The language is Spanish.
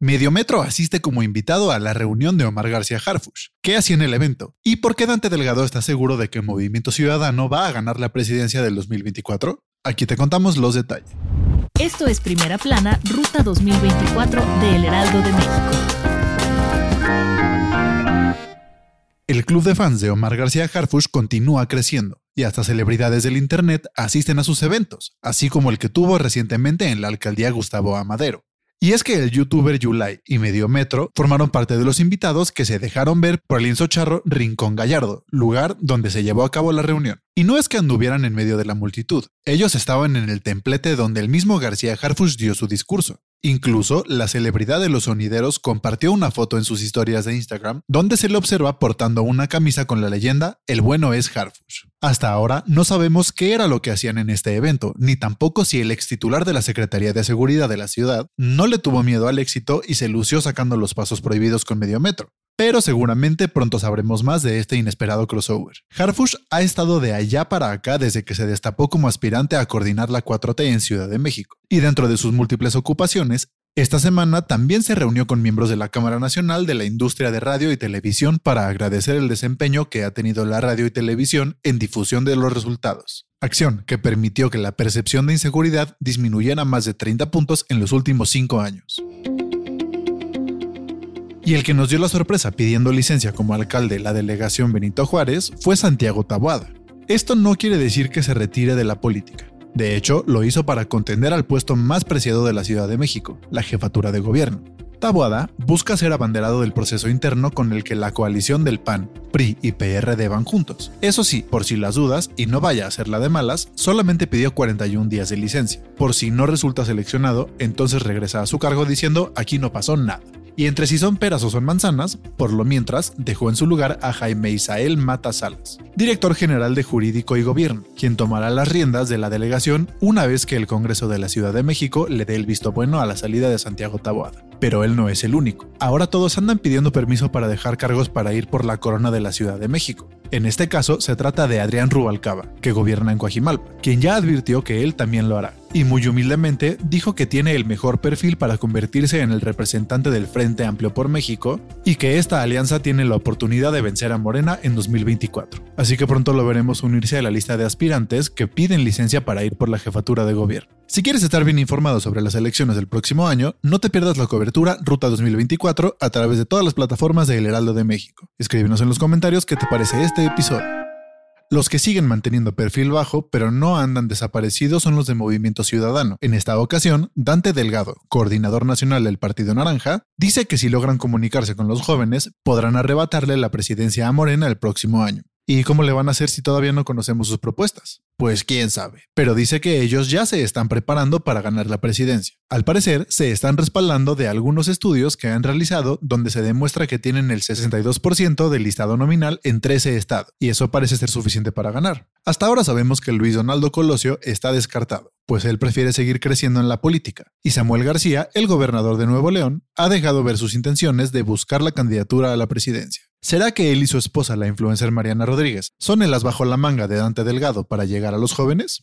Mediometro asiste como invitado a la reunión de Omar García Harfush. ¿Qué hacía en el evento? ¿Y por qué Dante Delgado está seguro de que Movimiento Ciudadano va a ganar la presidencia del 2024? Aquí te contamos los detalles. Esto es Primera Plana, Ruta 2024 de El Heraldo de México. El club de fans de Omar García Harfush continúa creciendo y hasta celebridades del Internet asisten a sus eventos, así como el que tuvo recientemente en la alcaldía Gustavo Amadero. Y es que el youtuber Yulai y Mediometro formaron parte de los invitados que se dejaron ver por el insocharro Rincón Gallardo, lugar donde se llevó a cabo la reunión. Y no es que anduvieran en medio de la multitud, ellos estaban en el templete donde el mismo García Harfush dio su discurso. Incluso la celebridad de los sonideros compartió una foto en sus historias de Instagram donde se le observa portando una camisa con la leyenda El bueno es Harfush. Hasta ahora no sabemos qué era lo que hacían en este evento, ni tampoco si el ex titular de la Secretaría de Seguridad de la ciudad no le tuvo miedo al éxito y se lució sacando los pasos prohibidos con medio metro pero seguramente pronto sabremos más de este inesperado crossover. Harfush ha estado de allá para acá desde que se destapó como aspirante a coordinar la 4T en Ciudad de México, y dentro de sus múltiples ocupaciones, esta semana también se reunió con miembros de la Cámara Nacional de la Industria de Radio y Televisión para agradecer el desempeño que ha tenido la radio y televisión en difusión de los resultados. Acción que permitió que la percepción de inseguridad disminuyera más de 30 puntos en los últimos 5 años. Y el que nos dio la sorpresa pidiendo licencia como alcalde de la delegación Benito Juárez fue Santiago Taboada. Esto no quiere decir que se retire de la política. De hecho, lo hizo para contender al puesto más preciado de la Ciudad de México, la jefatura de gobierno. Taboada busca ser abanderado del proceso interno con el que la coalición del PAN, PRI y PRD van juntos. Eso sí, por si las dudas y no vaya a ser la de malas, solamente pidió 41 días de licencia. Por si no resulta seleccionado, entonces regresa a su cargo diciendo aquí no pasó nada. Y entre si son peras o son manzanas, por lo mientras dejó en su lugar a Jaime Isael Mata Salas, director general de Jurídico y Gobierno, quien tomará las riendas de la delegación una vez que el Congreso de la Ciudad de México le dé el visto bueno a la salida de Santiago Taboada. Pero él no es el único. Ahora todos andan pidiendo permiso para dejar cargos para ir por la corona de la Ciudad de México. En este caso se trata de Adrián Rubalcaba, que gobierna en Coajimalpa, quien ya advirtió que él también lo hará y muy humildemente dijo que tiene el mejor perfil para convertirse en el representante del Frente Amplio por México y que esta alianza tiene la oportunidad de vencer a Morena en 2024. Así que pronto lo veremos unirse a la lista de aspirantes que piden licencia para ir por la jefatura de gobierno. Si quieres estar bien informado sobre las elecciones del próximo año, no te pierdas la cobertura Ruta 2024 a través de todas las plataformas de El Heraldo de México. Escríbenos en los comentarios qué te parece este episodio. Los que siguen manteniendo perfil bajo, pero no andan desaparecidos, son los de Movimiento Ciudadano. En esta ocasión, Dante Delgado, coordinador nacional del Partido Naranja, dice que si logran comunicarse con los jóvenes, podrán arrebatarle la presidencia a Morena el próximo año. ¿Y cómo le van a hacer si todavía no conocemos sus propuestas? Pues quién sabe, pero dice que ellos ya se están preparando para ganar la presidencia. Al parecer, se están respaldando de algunos estudios que han realizado donde se demuestra que tienen el 62% del listado nominal en 13 estados, y eso parece ser suficiente para ganar. Hasta ahora sabemos que Luis Donaldo Colosio está descartado, pues él prefiere seguir creciendo en la política, y Samuel García, el gobernador de Nuevo León, ha dejado ver sus intenciones de buscar la candidatura a la presidencia. ¿Será que él y su esposa, la influencer Mariana Rodríguez, son el as bajo la manga de Dante Delgado para llegar a los jóvenes?